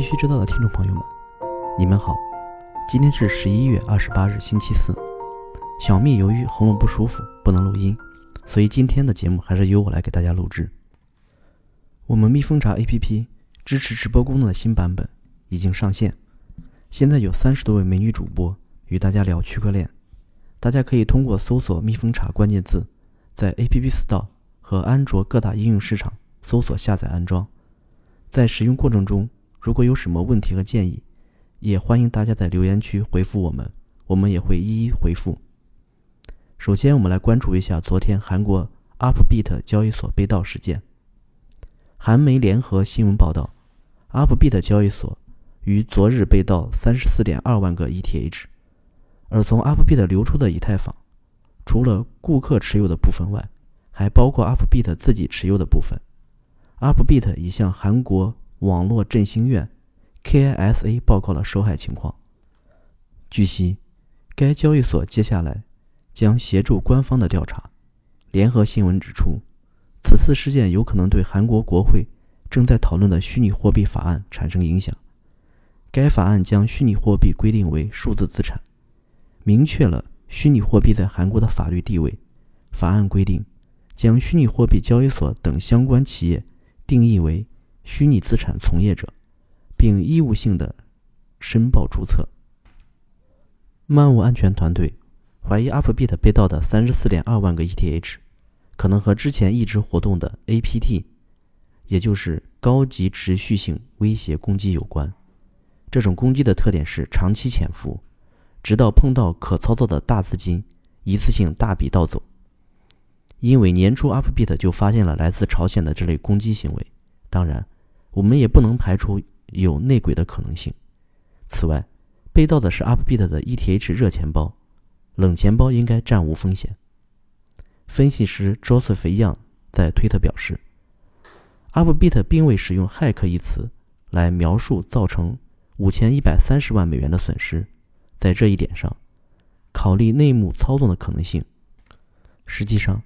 必须知道的听众朋友们，你们好。今天是十一月二十八日，星期四。小蜜由于喉咙不舒服，不能录音，所以今天的节目还是由我来给大家录制。我们蜜蜂茶 APP 支持直播功能的新版本已经上线，现在有三十多位美女主播与大家聊区块链。大家可以通过搜索“蜜蜂茶”关键字，在 APP Store 和安卓各大应用市场搜索下载安装。在使用过程中，如果有什么问题和建议，也欢迎大家在留言区回复我们，我们也会一一回复。首先，我们来关注一下昨天韩国 Upbit 交易所被盗事件。韩媒联合新闻报道，Upbit 交易所于昨日被盗三十四点二万个 ETH，而从 Upbit 流出的以太坊，除了顾客持有的部分外，还包括 Upbit 自己持有的部分。Upbit 已向韩国网络振兴院 （KISA） 报告了受害情况。据悉，该交易所接下来将协助官方的调查。联合新闻指出，此次事件有可能对韩国国会正在讨论的虚拟货币法案产生影响。该法案将虚拟货币规定为数字资产，明确了虚拟货币在韩国的法律地位。法案规定，将虚拟货币交易所等相关企业。定义为虚拟资产从业者，并义务性的申报注册。漫无安全团队怀疑 Upbit 被盗的三十四点二万个 ETH，可能和之前一直活动的 APT，也就是高级持续性威胁攻击有关。这种攻击的特点是长期潜伏，直到碰到可操作的大资金，一次性大笔盗走。因为年初 Upbit 就发现了来自朝鲜的这类攻击行为，当然，我们也不能排除有内鬼的可能性。此外，被盗的是 Upbit 的 ETH 热钱包，冷钱包应该暂无风险。分析师 Joseph Young 在推特表示，Upbit 并未使用“骇客”一词来描述造成五千一百三十万美元的损失，在这一点上，考虑内幕操纵的可能性。实际上，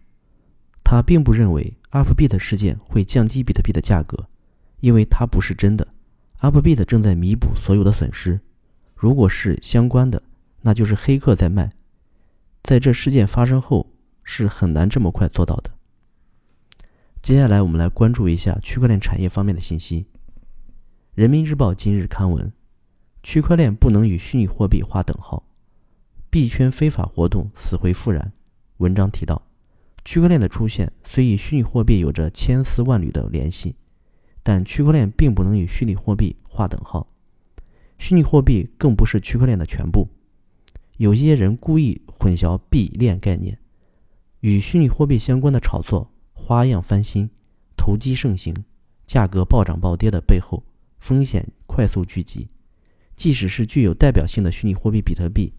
他并不认为 Upbit 事件会降低比特币的价格，因为它不是真的。Upbit 正在弥补所有的损失，如果是相关的，那就是黑客在卖。在这事件发生后，是很难这么快做到的。接下来，我们来关注一下区块链产业方面的信息。人民日报今日刊文：区块链不能与虚拟货币划等号，币圈非法活动死灰复燃。文章提到。区块链的出现虽与虚拟货币有着千丝万缕的联系，但区块链并不能与虚拟货币划等号。虚拟货币更不是区块链的全部。有些人故意混淆币链概念，与虚拟货币相关的炒作花样翻新、投机盛行、价格暴涨暴跌的背后，风险快速聚集。即使是具有代表性的虚拟货币比特币，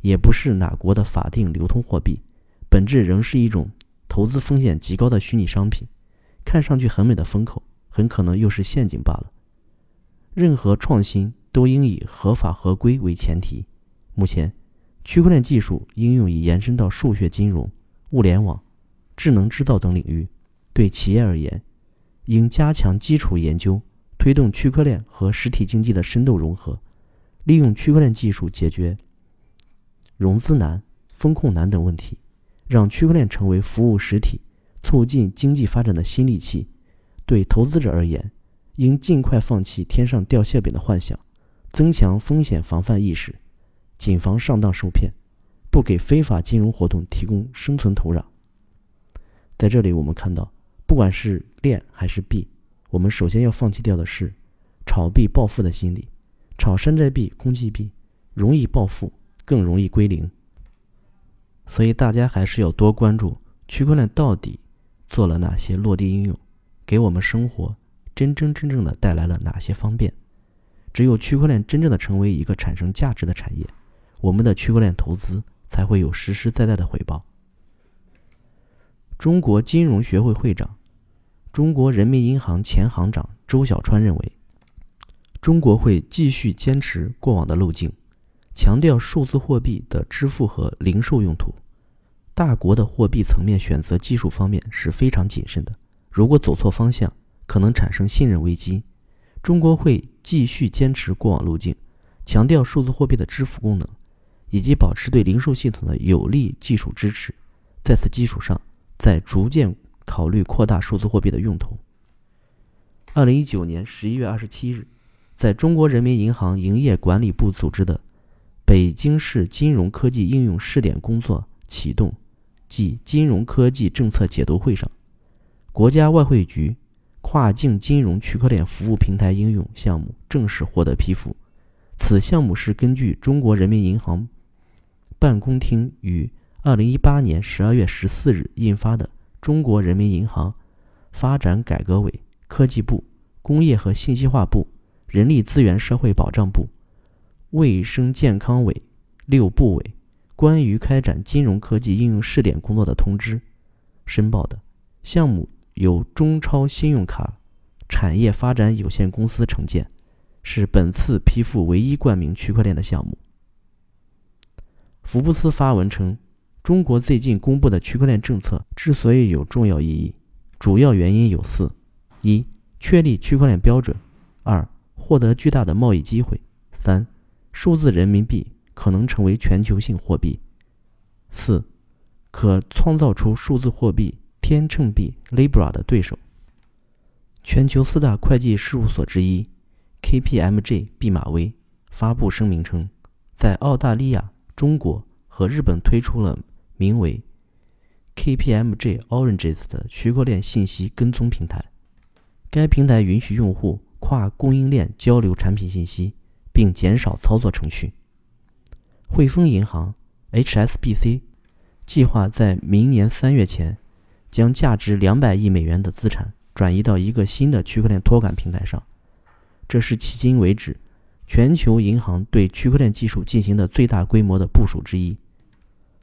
也不是哪国的法定流通货币，本质仍是一种。投资风险极高的虚拟商品，看上去很美的风口，很可能又是陷阱罢了。任何创新都应以合法合规为前提。目前，区块链技术应用已延伸到数学金融、物联网、智能制造等领域。对企业而言，应加强基础研究，推动区块链和实体经济的深度融合，利用区块链技术解决融资难、风控难等问题。让区块链成为服务实体、促进经济发展的新利器。对投资者而言，应尽快放弃天上掉馅饼的幻想，增强风险防范意识，谨防上当受骗，不给非法金融活动提供生存土壤。在这里，我们看到，不管是链还是币，我们首先要放弃掉的是炒币暴富的心理。炒山寨币、公币币，容易暴富，更容易归零。所以大家还是要多关注区块链到底做了哪些落地应用，给我们生活真真正正的带来了哪些方便。只有区块链真正的成为一个产生价值的产业，我们的区块链投资才会有实实在在的回报。中国金融学会会长、中国人民银行前行长周小川认为，中国会继续坚持过往的路径。强调数字货币的支付和零售用途，大国的货币层面选择技术方面是非常谨慎的。如果走错方向，可能产生信任危机。中国会继续坚持过往路径，强调数字货币的支付功能，以及保持对零售系统的有力技术支持。在此基础上，再逐渐考虑扩大数字货币的用途。二零一九年十一月二十七日，在中国人民银行营业管理部组织的北京市金融科技应用试点工作启动暨金融科技政策解读会上，国家外汇局跨境金融区块链服务平台应用项目正式获得批复。此项目是根据中国人民银行办公厅于二零一八年十二月十四日印发的《中国人民银行发展改革委、科技部、工业和信息化部、人力资源社会保障部、卫生健康委六部委关于开展金融科技应用试点工作的通知》申报的项目由中超信用卡产业发展有限公司承建，是本次批复唯一冠名区块链的项目。福布斯发文称。中国最近公布的区块链政策之所以有重要意义，主要原因有四：一、确立区块链标准；二、获得巨大的贸易机会；三、数字人民币可能成为全球性货币；四、可创造出数字货币天秤币 Libra 的对手。全球四大会计事务所之一 KPMG 毕马威发布声明称，在澳大利亚、中国和日本推出了。名为 KPMG Oranges 的区块链信息跟踪平台，该平台允许用户跨供应链交流产品信息，并减少操作程序。汇丰银行 HSBC 计划在明年三月前将价值两百亿美元的资产转移到一个新的区块链托管平台上，这是迄今为止全球银行对区块链技术进行的最大规模的部署之一。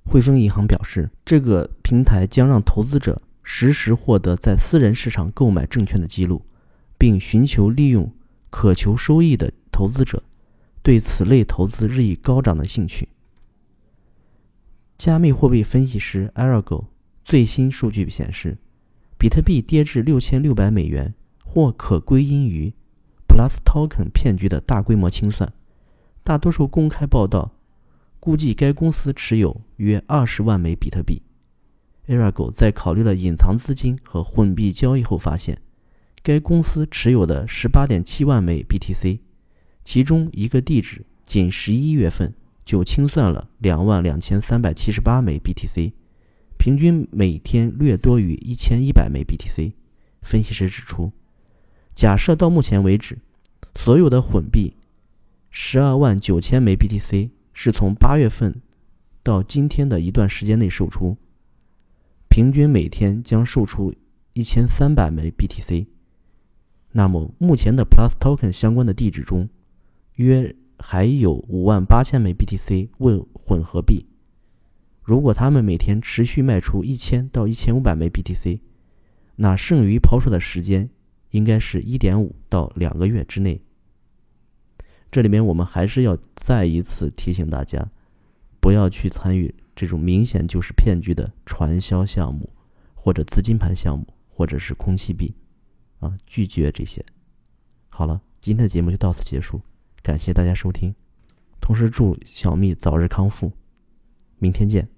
汇丰银行表示，这个平台将让投资者实时获得在私人市场购买证券的记录，并寻求利用可求收益的投资者对此类投资日益高涨的兴趣。加密货币分析师 Arago 最新数据显示，比特币跌至六千六百美元，或可归因于 Plus Token 骗局的大规模清算。大多数公开报道。估计该公司持有约二十万枚比特币。Arago 在考虑了隐藏资金和混币交易后发现，该公司持有的十八点七万枚 BTC，其中一个地址仅十一月份就清算了两万两千三百七十八枚 BTC，平均每天略多于一千一百枚 BTC。分析师指出，假设到目前为止，所有的混币十二万九千枚 BTC。是从八月份到今天的一段时间内售出，平均每天将售出一千三百枚 BTC。那么目前的 Plus Token 相关的地址中，约还有五万八千枚 BTC 为混合币。如果他们每天持续卖出一千到一千五百枚 BTC，那剩余抛售的时间应该是一点五到两个月之内。这里面我们还是要再一次提醒大家，不要去参与这种明显就是骗局的传销项目，或者资金盘项目，或者是空气币，啊，拒绝这些。好了，今天的节目就到此结束，感谢大家收听，同时祝小蜜早日康复，明天见。